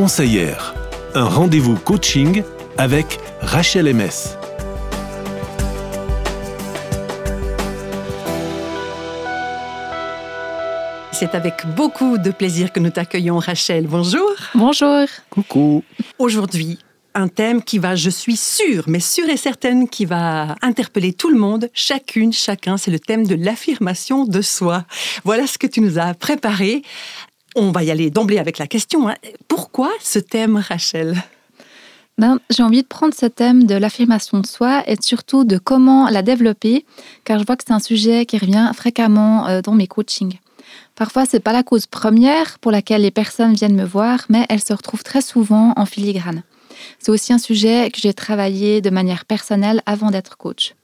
conseillère. Un rendez-vous coaching avec Rachel MS. C'est avec beaucoup de plaisir que nous t'accueillons, Rachel. Bonjour. Bonjour. Coucou. Aujourd'hui, un thème qui va, je suis sûre, mais sûre et certaine, qui va interpeller tout le monde, chacune, chacun, c'est le thème de l'affirmation de soi. Voilà ce que tu nous as préparé. On va y aller d'emblée avec la question. hein. Pourquoi ce thème, Rachel? Ben, J'ai envie de prendre ce thème de l'affirmation de soi et surtout de comment la développer, car je vois que c'est un sujet qui revient fréquemment euh, dans mes coachings. Parfois, c'est pas la cause première pour laquelle les personnes viennent me voir, mais elle se retrouve très souvent en filigrane. C'est aussi un sujet que j'ai travaillé de manière personnelle avant d'être coach.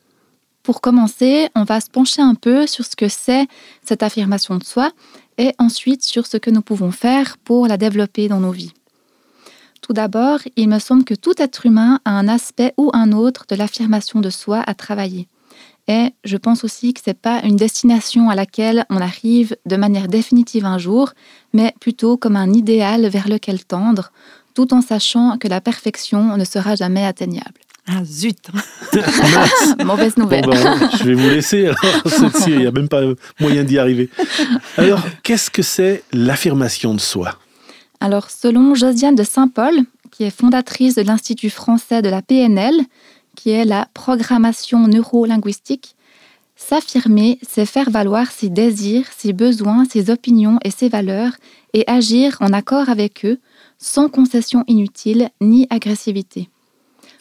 Pour commencer, on va se pencher un peu sur ce que c'est cette affirmation de soi et ensuite sur ce que nous pouvons faire pour la développer dans nos vies. Tout d'abord, il me semble que tout être humain a un aspect ou un autre de l'affirmation de soi à travailler. Et je pense aussi que ce n'est pas une destination à laquelle on arrive de manière définitive un jour, mais plutôt comme un idéal vers lequel tendre, tout en sachant que la perfection ne sera jamais atteignable. Ah zut Mauvaise Bon, nouvelle. ben, je vais vous laisser alors. celle-ci, Il n'y a même pas moyen d'y arriver. Alors, qu'est-ce que c'est l'affirmation de soi? Alors, selon Josiane de Saint-Paul, qui est fondatrice de l'Institut français de la PNL, qui est la programmation neurolinguistique, s'affirmer, c'est faire valoir ses désirs, ses besoins, ses opinions et ses valeurs et agir en accord avec eux, sans concession inutile ni agressivité.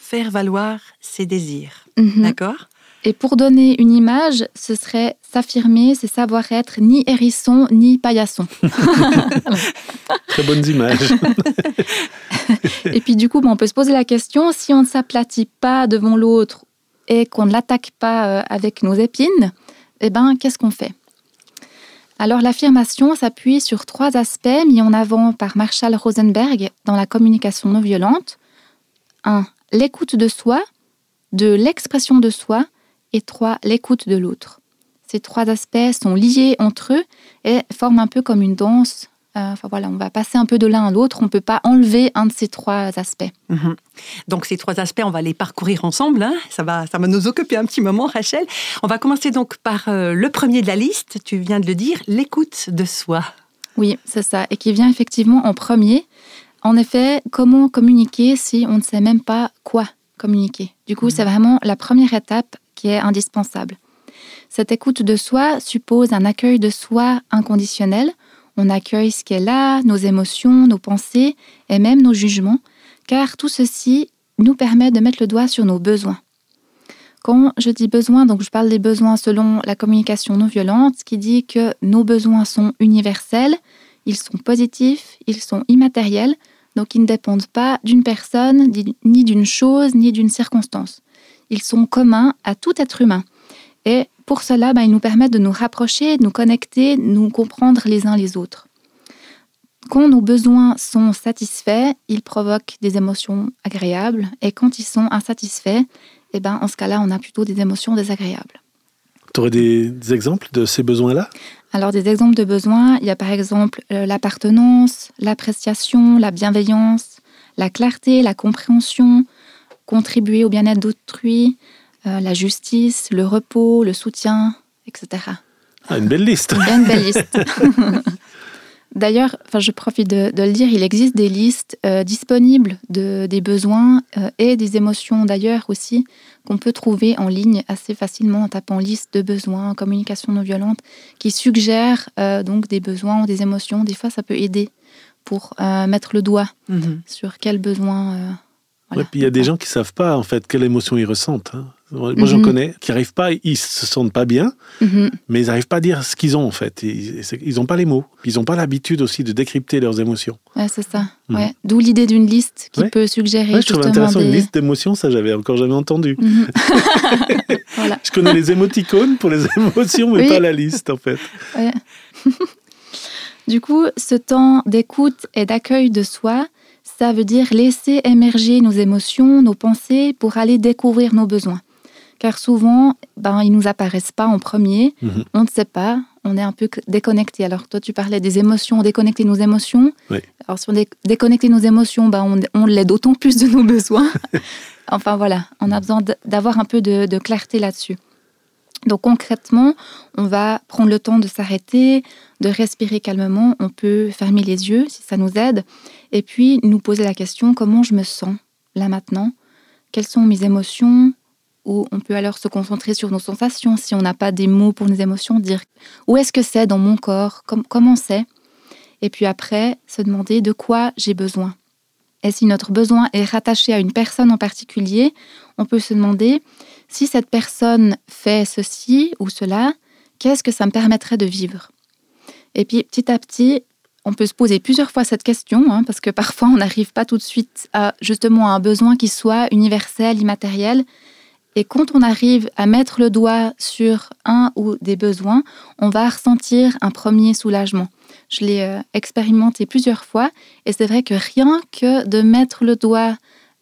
Faire valoir ses désirs. Mhm. D'accord? Et pour donner une image, ce serait s'affirmer, c'est savoir être ni hérisson ni paillasson. Très bonnes images. Et puis du coup, bon, on peut se poser la question, si on ne s'aplatit pas devant l'autre et qu'on ne l'attaque pas euh, avec nos épines, eh ben, qu'est-ce qu'on fait? Alors l'affirmation s'appuie sur trois aspects mis en avant par Marshall Rosenberg dans la communication non violente. 1. L'écoute de soi. 2. L'expression de soi. Et 3. L'écoute de l'autre. Ces trois aspects sont liés entre eux et forment un peu comme une danse euh, Enfin voilà, on va passer un peu de l'un à l'autre. On ne peut pas enlever un de ces trois aspects. Mhm. Donc ces trois aspects, on va les parcourir ensemble. hein. Ça, va, ça va nous occuper un petit moment, Rachel. On va commencer donc par euh, le premier de la liste, tu viens de le dire, l'écoute de soi. Oui, c'est ça. Et qui vient effectivement en premier. En effet, comment communiquer si on ne sait même pas quoi communiquer? Du coup, c'est vraiment la première étape qui est indispensable. Cette écoute de soi suppose un accueil de soi inconditionnel. On accueille ce qui est là, nos émotions, nos pensées et même nos jugements, car tout ceci nous permet de mettre le doigt sur nos besoins. Quand je dis besoins, donc je parle des besoins selon la communication non violente, qui dit que nos besoins sont universels, ils sont positifs, ils sont immatériels, donc ils ne dépendent pas d'une personne, ni d'une chose, ni d'une circonstance. Ils sont communs à tout être humain. Et pour cela, ben, ils nous permettent de nous rapprocher, de nous connecter, de nous comprendre les uns les autres. Quand nos besoins sont satisfaits, ils provoquent des émotions agréables. Et quand ils sont insatisfaits, eh ben, en ce cas-là, on a plutôt des émotions désagréables. Tu aurais des, des exemples de ces besoins-là? Alors, des exemples de besoins, il y a par exemple euh, l'appartenance, l'appréciation, la bienveillance, la clarté, la compréhension, contribuer au bien-être d'autrui, euh, la justice, le repos, le soutien, etc. ah, Une belle liste. Une belle liste. D'ailleurs, enfin, je profite de, de le dire, il existe des listes euh, disponibles de, des besoins euh, et des émotions d'ailleurs aussi qu'on peut trouver en ligne assez facilement en tapant liste de besoins, communication non violente, qui suggèrent euh, donc des besoins ou des émotions. Des fois, ça peut aider pour mettre le doigt Mhm. sur quel besoin. voilà. Ouais, puis il y a des gens qui savent pas en fait quelle émotion ils ressentent. hein. Moi, j'en Mhm. connais qui arrivent pas, ils se sentent pas bien, Mhm. mais ils n'arrivent pas à dire ce qu'ils ont en fait. Ils c'est- ils ont pas les mots. Ils ont pas l'habitude aussi de décrypter leurs émotions. Ouais, c'est ça. Mhm. Ouais. D'où l'idée d'une liste qui Ouais. peut suggérer Ouais, je trouve intéressant des... une liste d'émotions, ça j'avais encore jamais entendu. Voilà. Je connais les émoticônes pour les émotions, mais Oui. pas la liste en fait. Ouais. du coup, ce temps d'écoute et d'accueil de soi, ça veut dire laisser émerger nos émotions, nos pensées pour aller découvrir nos besoins. Car souvent, ben, ils nous apparaissent pas en premier, Mhm. on ne sait pas, on est un peu déconnecté. Alors toi, tu parlais des émotions, déconnecter nos émotions. Oui. Alors si on est déconnecté nos émotions, bah, on, on l'est d'autant plus de nos besoins. enfin voilà, on a besoin d'avoir un peu de, de clarté là-dessus. Donc concrètement, on va prendre le temps de s'arrêter, de respirer calmement. On peut fermer les yeux si ça nous aide. Et puis nous poser la question, comment je me sens là maintenant? Quelles sont mes émotions? Ou on peut alors se concentrer sur nos sensations. Si on n'a pas des mots pour nos émotions, dire où est-ce que c'est dans mon corps Comment c'est Et puis après, se demander de quoi j'ai besoin. Et si notre besoin est rattaché à une personne en particulier, on peut se demander si cette personne fait ceci ou cela, qu'est-ce que ça me permettrait de vivre Et puis petit à petit, on peut se poser plusieurs fois cette question, hein, parce que parfois on n'arrive pas tout de suite à justement un besoin qui soit universel, immatériel. Et quand on arrive à mettre le doigt sur un ou des besoins, on va ressentir un premier soulagement. Je l'ai euh, expérimenté plusieurs fois et c'est vrai que rien que de mettre le doigt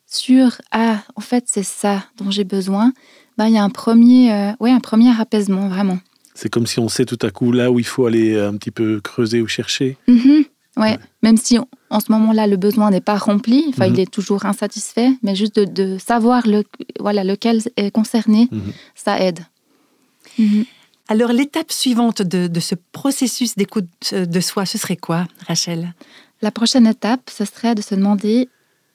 sur ah en fait c'est ça dont j'ai besoin, ben, il y a un premier euh, ouais un premier apaisement vraiment. C'est comme si on sait tout à coup là où il faut aller un petit peu creuser ou chercher. Mm-hmm. Ouais. même si en ce moment-là le besoin n'est pas rempli, enfin il mm-hmm. est toujours insatisfait, mais juste de, savoir le voilà lequel est concerné, mm-hmm. ça aide. Alors l'étape suivante de, de, ce processus d'écoute de soi, ce serait quoi, Rachel? La prochaine étape, ce serait de se demander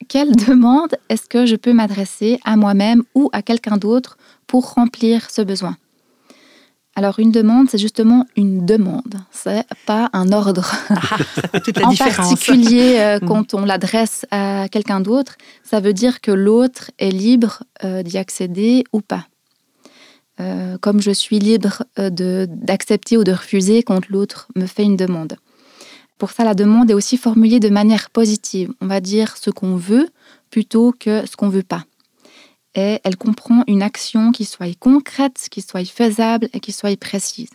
quelle demande est-ce que je peux m'adresser à moi-même ou à quelqu'un d'autre pour remplir ce besoin alors une demande, c'est justement une demande, c'est pas un ordre. Ah, toute la en particulier, euh, mm. quand on l'adresse à quelqu'un d'autre, ça veut dire que l'autre est libre euh, d'y accéder ou pas. Euh, comme je suis libre d'accepter ou de refuser quand l'autre me fait une demande. Pour ça, la demande est aussi formulée de manière positive. On va dire ce qu'on veut plutôt que ce qu'on ne veut pas. Elle comprend une action qui soit concrète, qui soit faisable et qui soit précise.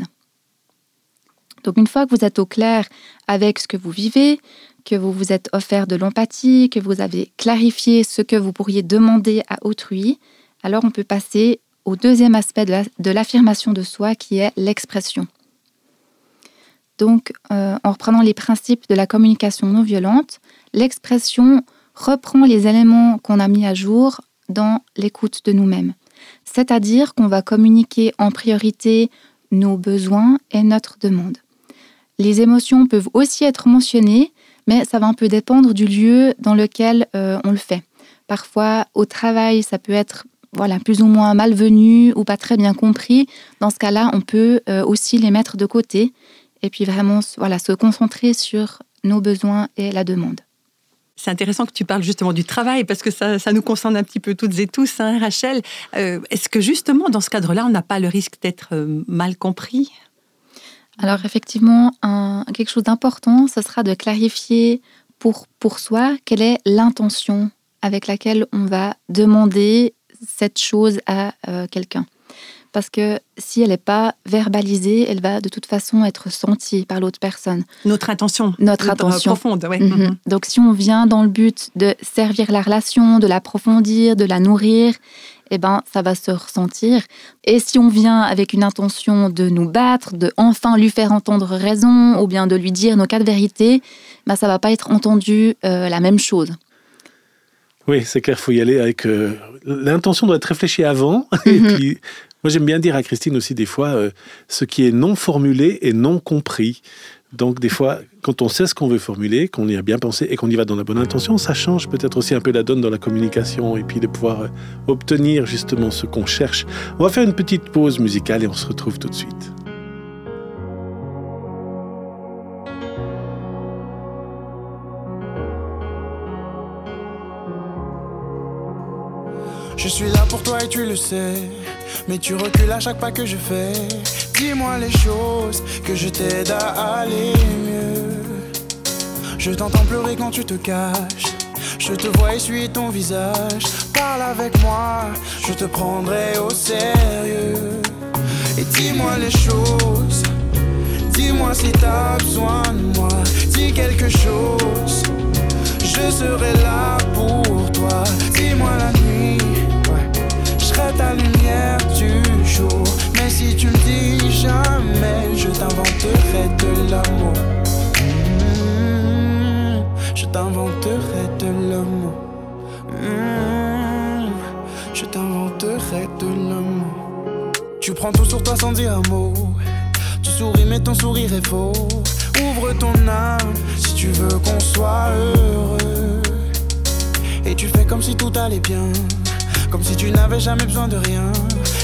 Donc une fois que vous êtes au clair avec ce que vous vivez, que vous vous êtes offert de l'empathie, que vous avez clarifié ce que vous pourriez demander à autrui, alors on peut passer au deuxième aspect de l'affirmation de soi qui est l'expression. Donc, euh, en reprenant les principes de la communication non violente, l'expression reprend les éléments qu'on a mis à jour dans l'écoute de nous-mêmes. C'est-à-dire qu'on va communiquer en priorité nos besoins et notre demande. Les émotions peuvent aussi être mentionnées, mais ça va un peu dépendre du lieu dans lequel euh, on le fait. Parfois, au travail, ça peut être voilà, plus ou moins malvenu ou pas très bien compris. Dans ce cas-là, on peut euh, aussi les mettre de côté et puis vraiment voilà, se concentrer sur nos besoins et la demande. C'est intéressant que tu parles justement du travail parce que ça, nous concerne un petit peu toutes et tous, hein, Rachel. Euh, est-ce que justement dans ce cadre-là, on n'a pas le risque d'être euh, mal compris? Alors effectivement, quelque chose d'important, ce sera de clarifier pour, pour soi quelle est l'intention avec laquelle on va demander cette chose à euh, quelqu'un parce que si elle n'est pas verbalisée, elle va de toute façon être sentie par l'autre personne. Notre intention. Notre intention. Profonde, oui. Mhm. Mhm. Donc si on vient dans le but de servir la relation, de l'approfondir, de la nourrir, eh ben, ça va se ressentir. Et si on vient avec une intention de nous battre, de enfin lui faire entendre raison, ou bien de lui dire nos quatre vérités, ben, ça va pas être entendu euh, la même chose. Oui, c'est clair, il faut y aller avec... Euh, l'intention doit être réfléchie avant, et mhm. puis moi, j'aime bien dire à Christine aussi des fois, euh, ce qui est non formulé est non compris. Donc, des fois, quand on sait ce qu'on veut formuler, qu'on y a bien pensé et qu'on y va dans la bonne intention, ça change peut-être aussi un peu la donne dans la communication et puis de pouvoir euh, obtenir justement ce qu'on cherche. On va faire une petite pause musicale et on se retrouve tout de suite. Je suis là pour toi et tu le sais. Mais tu recules à chaque pas que je fais. Dis-moi les choses, que je t'aide à aller mieux. Je t'entends pleurer quand tu te caches. Je te vois essuyer ton visage. Parle avec moi, je te prendrai au sérieux. Et dis-moi les choses. Dis-moi si t'as besoin de moi. Dis quelque chose. Je serai là pour toi. Dis-moi la ta lumière du jour. Mais si tu me dis jamais, je t'inventerai de l'amour. Hmm, je t'inventerai de l'amour. Hmm, je t'inventerai de l'amour. Tu prends tout sur toi sans dire un mot. Tu souris, mais ton sourire est faux. Ouvre ton âme si tu veux qu'on soit heureux. Et tu fais comme si tout allait bien. Comme si tu n'avais jamais besoin de rien.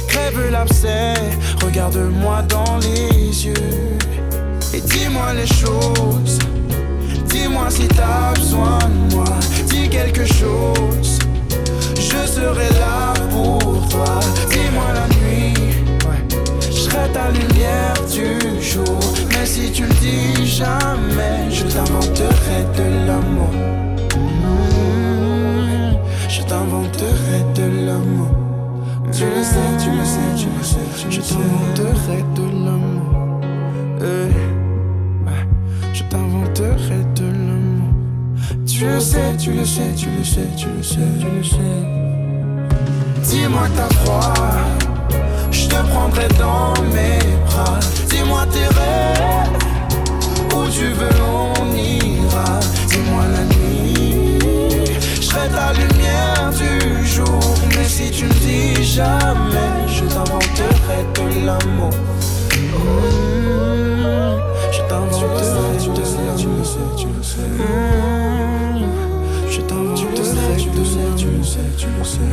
Crève l'abcès, regarde-moi dans les yeux. Et dis-moi les choses. Dis-moi si t'as besoin de moi. Dis quelque chose. Je serai là pour toi. Dis-moi la nuit. Je serai ta lumière du jour. Mais si tu le dis jamais, je t'inventerai de l'amour. Je t'inventerai de l'amour. Tu le sais, tu le sais, tu le sais, tu le sais. Je t'inventerai de l'amour. Euh. Je t'inventerai de l'amour. Tu le sais, tu le sais, tu le sais, tu le sais, tu le sais. Dis-moi que t'as froid, je te prendrai dans mes bras. Dis-moi tes rêves, où tu veux on ira. Serai ta lumière du jour. Mais si tu me dis jamais, je t'inventerai de l'amour. Mmh, je t'inventerai de l'amour. Tu le sais, tu le sais. Mmh, je t'inventerai de l'amour. Tu le sais, tu le sais.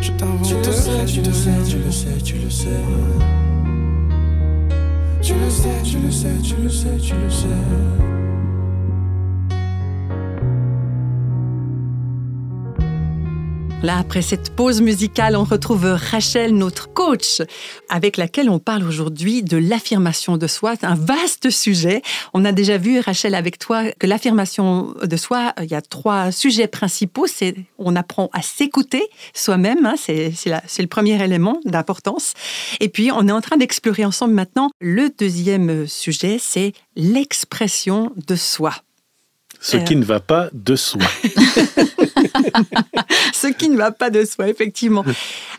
Je t'inventerai tu le sais, tu le sais, tu le sais, tu le sais. Tu le sais, tu le sais, tu le sais, après cette pause musicale, on retrouve Rachel, notre coach, avec laquelle on parle aujourd'hui de l'affirmation de soi. C'est un vaste sujet. On a déjà vu, Rachel, avec toi, que l'affirmation de soi, il y a trois sujets principaux. C'est on apprend à s'écouter soi-même, hein, c'est le premier élément d'importance. Et puis, on est en train d'explorer ensemble maintenant le deuxième sujet, c'est l'expression de soi. Ce qui ne va pas de soi. Ce qui ne va pas de soi, effectivement.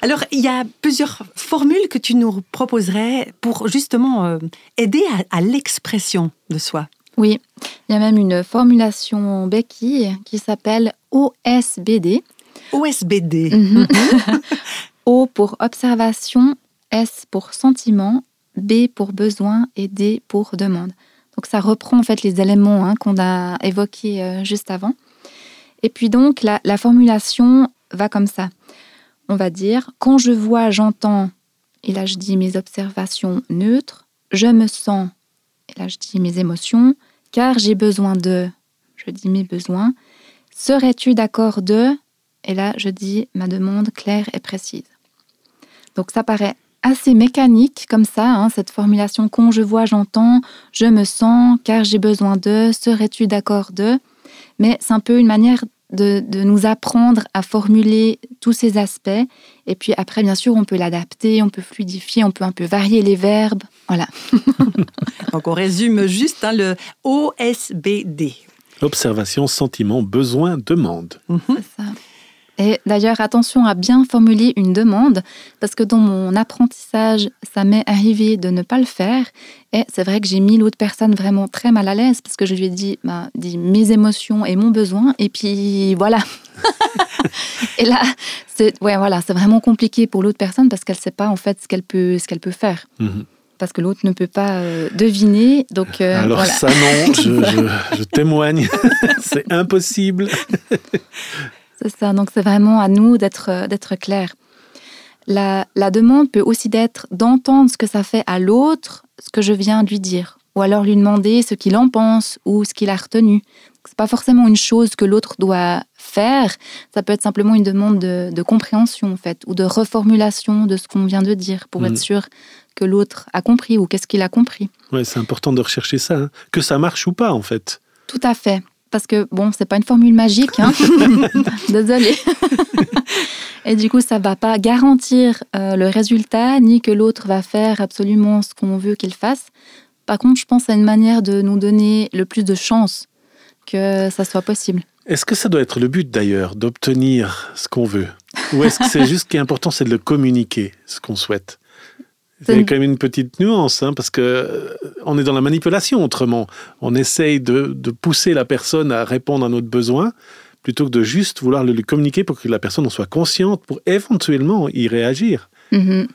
Alors, il y a plusieurs formules que tu nous proposerais pour justement euh, aider à, à l'expression de soi. Oui, il y a même une formulation béquille qui s'appelle OSBD. OSBD. Mhm. o pour observation, S pour sentiment, B pour besoin et D pour demande. Donc ça reprend en fait les éléments hein, qu'on a évoqués euh, juste avant. Et puis donc la, la, formulation va comme ça. On va dire quand je vois, j'entends, et là je dis mes observations neutres, je me sens, et là je dis mes émotions, car j'ai besoin de, je dis mes besoins, serais-tu d'accord de, et là je dis ma demande claire et précise. Donc ça paraît assez mécanique comme ça, hein, cette formulation quand je vois, j'entends, je me sens, car j'ai besoin de, serais-tu d'accord de Mais c'est un peu une manière de, de, nous apprendre à formuler tous ces aspects. Et puis après, bien sûr, on peut l'adapter, on peut fluidifier, on peut un peu varier les verbes. Voilà. Donc on résume juste hein, le OSBD. Observation, sentiment, besoin, demande. Mm -hmm. C'est ça. Et d'ailleurs, attention à bien formuler une demande, parce que dans mon apprentissage, ça m'est arrivé de ne pas le faire. Et c'est vrai que j'ai mis l'autre personne vraiment très mal à l'aise, parce que je lui ai dit, bah, dit mes émotions et mon besoin, et puis voilà. et là, c'est ouais, voilà, vraiment compliqué pour l'autre personne, parce qu'elle ne sait pas en fait ce qu'elle peut, qu'elle peut faire. -hmm parce que l'autre ne peut pas euh, deviner. Donc, euh, Alors voilà. ça non, je, je, je témoigne, c'est impossible. C'est ça, donc c'est vraiment à nous d'être, d'être clairs. La, la, demande peut aussi être d'entendre ce que ça fait à l'autre, ce que je viens de lui dire, ou alors lui demander ce qu'il en pense ou ce qu'il a retenu. Ce n'est pas forcément une chose que l'autre doit faire, ça peut être simplement une demande de, de, compréhension en fait, ou de reformulation de ce qu'on vient de dire pour mmh. être sûr que l'autre a compris ou qu'est-ce qu'il a compris. Ouais, c'est important de rechercher ça, hein. que ça marche ou pas en fait. Tout à fait parce que bon, c'est pas une formule magique, hein désolée. Et du coup, ça va pas garantir euh, le résultat, ni que l'autre va faire absolument ce qu'on veut qu'il fasse. Par contre, je pense à une manière de nous donner le plus de chances que ça soit possible. Est-ce que ça doit être le but d'ailleurs, d'obtenir ce qu'on veut? Ou est-ce que c'est juste ce qui est important, c'est de le communiquer, ce qu'on souhaite? Il y a quand même une petite nuance, hein, parce que on est dans la manipulation autrement. On essaye de, de, pousser la personne à répondre à notre besoin plutôt que de juste vouloir le lui communiquer pour que la personne en soit consciente pour éventuellement y réagir. Mhm.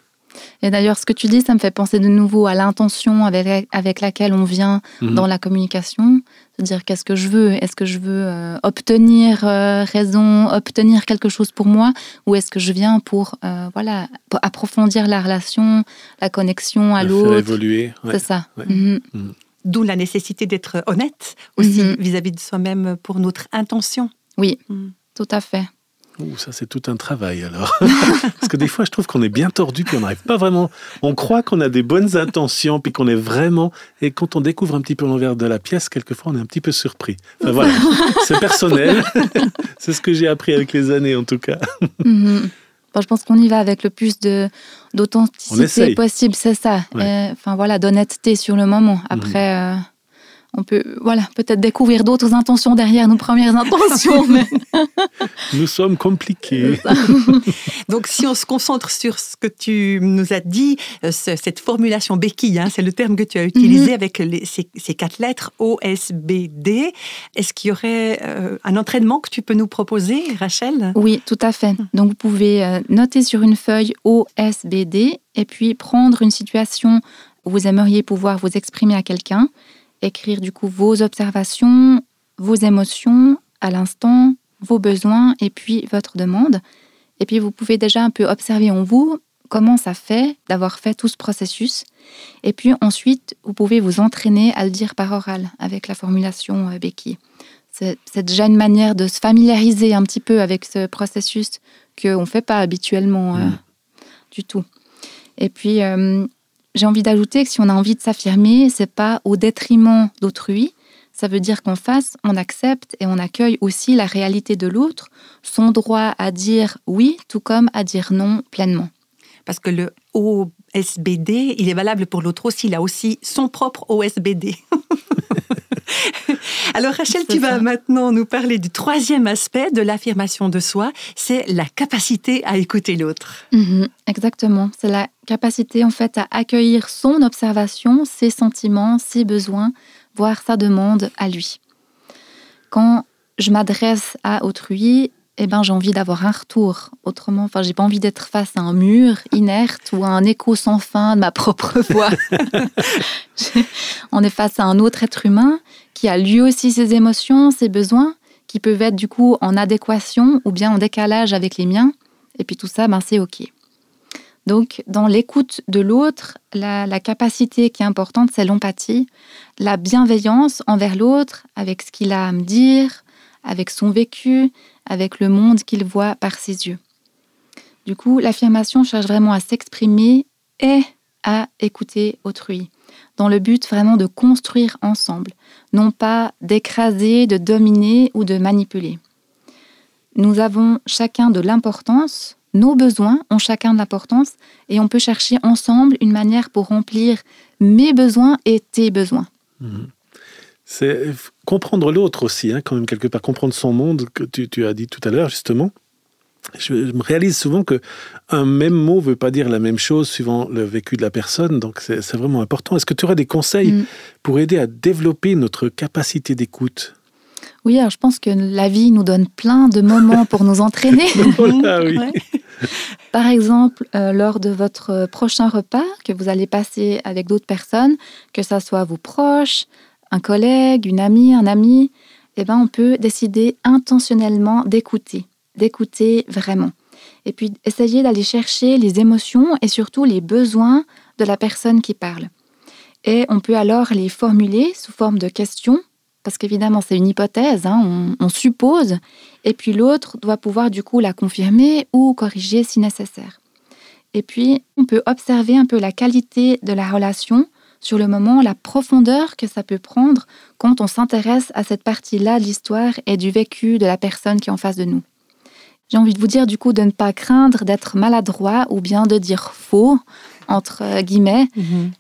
Et d'ailleurs, ce que tu dis, ça me fait penser de nouveau à l'intention avec, avec laquelle on vient Mhm. dans la communication. C'est-à-dire, qu'est-ce que je veux? Est-ce que je veux euh, obtenir euh, raison, obtenir quelque chose pour moi? Ou est-ce que je viens pour, euh, voilà, pour approfondir la relation, la connexion à l'autre? évoluer. ouais. C'est ça. Ouais. Mhm. D'où la nécessité d'être honnête aussi Mhm. vis-à-vis de soi-même pour notre intention. Oui, Mhm. tout à fait. Ouh, ça c'est tout un travail alors. Parce que des fois je trouve qu'on est bien tordu puis on n'arrive pas vraiment. On croit qu'on a des bonnes intentions puis qu'on est vraiment. Et quand on découvre un petit peu l'envers de la pièce, quelquefois on est un petit peu surpris. Enfin voilà, c'est personnel. c'est ce que j'ai appris avec les années en tout cas. Mhm. Bon, je pense qu'on y va avec le plus de d'authenticité possible, c'est ça. Ouais. Enfin voilà, d'honnêteté sur le moment. Après, euh, on peut, voilà, peut-être découvrir d'autres intentions derrière nos premières intentions. mais... Nous sommes compliqués. Donc, si on se concentre sur ce que tu nous as dit, euh, ce- cette formulation béquille, hein, c'est le terme que tu as utilisé Mhm. avec les- ces, ces quatre lettres OSBD. Est-ce qu'il y aurait euh, un entraînement que tu peux nous proposer, Rachel? Oui, tout à fait. Donc vous pouvez euh, noter sur une feuille OSBD et puis prendre une situation où vous aimeriez pouvoir vous exprimer à quelqu'un, écrire du coup vos observations, vos émotions à l'instant, vos besoins et puis votre demande. Et puis vous pouvez déjà un peu observer en vous comment ça fait d'avoir fait tout ce processus. Et puis ensuite, vous pouvez vous entraîner à le dire par oral avec la formulation euh, béquille. C'est déjà une manière de se familiariser un petit peu avec ce processus qu'on ne fait pas habituellement euh, Mm. du tout. Et puis, euh, j'ai envie d'ajouter que si on a envie de s'affirmer, c'est pas au détriment d'autrui. Ça veut dire qu'en face, on accepte et on accueille aussi la réalité de l'autre, son droit à dire oui, tout comme à dire non pleinement. Parce que le OSBD, il est valable pour l'autre aussi. Il a aussi son propre OSBD. Alors Rachel, tu vas ça. maintenant nous parler du troisième aspect de l'affirmation de soi, c'est la capacité à écouter l'autre. Mhm, exactement. C'est la capacité en fait à accueillir son observation, ses sentiments, ses besoins, voire sa demande à lui. Quand je m'adresse à autrui, eh ben, j'ai envie d'avoir un retour. Autrement, enfin, j'ai pas envie d'être face à un mur inerte ou à un écho sans fin de ma propre voix. On est face à un autre être humain qui a lui aussi ses émotions, ses besoins, qui peuvent être du coup en adéquation ou bien en décalage avec les miens. Et puis tout ça, ben, c'est OK. Donc, dans l'écoute de l'autre, la, la capacité qui est importante, c'est l'empathie, la bienveillance envers l'autre, avec ce qu'il a à me dire, avec son vécu, avec le monde qu'il voit par ses yeux. Du coup, l'affirmation cherche vraiment à s'exprimer et à écouter autrui, dans le but vraiment de construire ensemble, non pas d'écraser, de dominer ou de manipuler. Nous avons chacun de l'importance, nos besoins ont chacun de l'importance, et on peut chercher ensemble une manière pour remplir mes besoins et tes besoins. Mhm. C'est comprendre l'autre aussi, hein, quand même, quelque part, comprendre son monde, que tu, tu as dit tout à l'heure, justement. Je, me réalise souvent que un même mot ne veut pas dire la même chose suivant le vécu de la personne, donc c'est vraiment important. Est-ce que tu aurais des conseils Mm. pour aider à développer notre capacité d'écoute? Oui, alors je pense que la vie nous donne plein de moments pour nous entraîner. Oh là, oui. Ouais. Par exemple, euh, lors de votre prochain repas que vous allez passer avec d'autres personnes, que ça soit vos proches, un collègue, une amie, un ami, eh ben, on peut décider intentionnellement d'écouter, d'écouter vraiment. Et puis essayer d'aller chercher les émotions et surtout les besoins de la personne qui parle. Et on peut alors les formuler sous forme de questions, parce qu'évidemment c'est une hypothèse, hein, on- on suppose, et puis l'autre doit pouvoir du coup la confirmer ou corriger si nécessaire. Et puis, on peut observer un peu la qualité de la relation sur le moment, la profondeur que ça peut prendre quand on s'intéresse à cette partie-là de l'histoire et du vécu de la personne qui est en face de nous. J'ai envie de vous dire du coup de ne pas craindre d'être maladroit ou bien de dire faux, entre guillemets,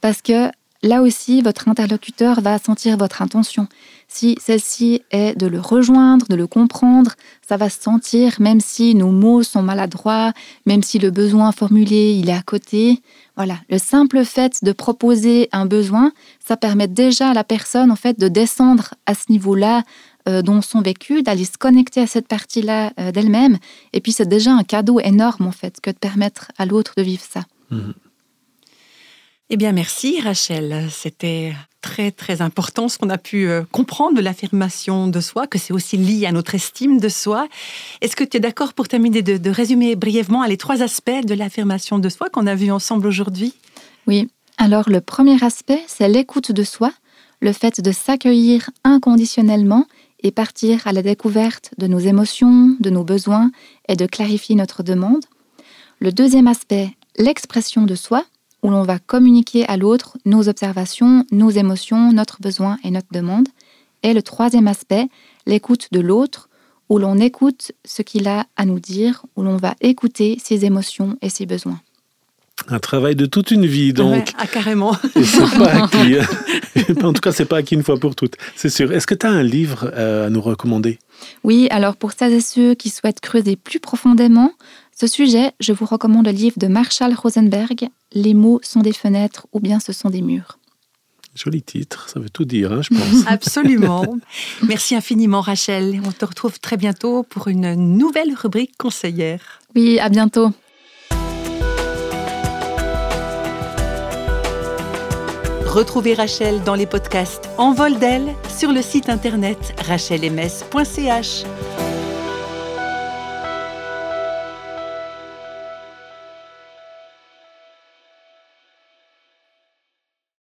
parce que là aussi, votre interlocuteur va sentir votre intention. Si celle-ci est de le rejoindre, de le comprendre, ça va se sentir, même si nos mots sont maladroits, même si le besoin formulé, il est à côté. Voilà, le simple fait de proposer un besoin, ça permet déjà à la personne en fait de descendre à ce niveau-là euh, dans son vécu, d'aller se connecter à cette partie-là euh, d'elle-même. Et puis c'est déjà un cadeau énorme en fait que de permettre à l'autre de vivre ça. Mhm. Eh bien, merci Rachel. C'était très très important ce qu'on a pu euh, comprendre de l'affirmation de soi, que c'est aussi lié à notre estime de soi. Est-ce que tu es d'accord pour terminer de, de résumer brièvement les trois aspects de l'affirmation de soi qu'on a vus ensemble aujourd'hui? Oui. Alors le premier aspect, c'est l'écoute de soi, le fait de s'accueillir inconditionnellement et partir à la découverte de nos émotions, de nos besoins et de clarifier notre demande. Le deuxième aspect, l'expression de soi, où l'on va communiquer à l'autre nos observations, nos émotions, notre besoin et notre demande. Et le troisième aspect, l'écoute de l'autre, où l'on écoute ce qu'il a à nous dire, où l'on va écouter ses émotions et ses besoins. Un travail de toute une vie, donc. Ouais, ah, carrément. Et c'est pas acquis. en tout cas, c'est pas acquis une fois pour toutes, c'est sûr. Est-ce que tu as un livre euh, à nous recommander? Oui, alors pour celles et ceux qui souhaitent creuser plus profondément ce sujet, je vous recommande le livre de Marshall Rosenberg, Les mots sont des fenêtres ou bien ce sont des murs. Joli titre, ça veut tout dire, hein, je pense. Absolument. Merci infiniment, Rachel. On te retrouve très bientôt pour une nouvelle rubrique conseillère. Oui, à bientôt. Retrouvez Rachel dans les podcasts En vol d'elle sur le site internet rachelms.ch.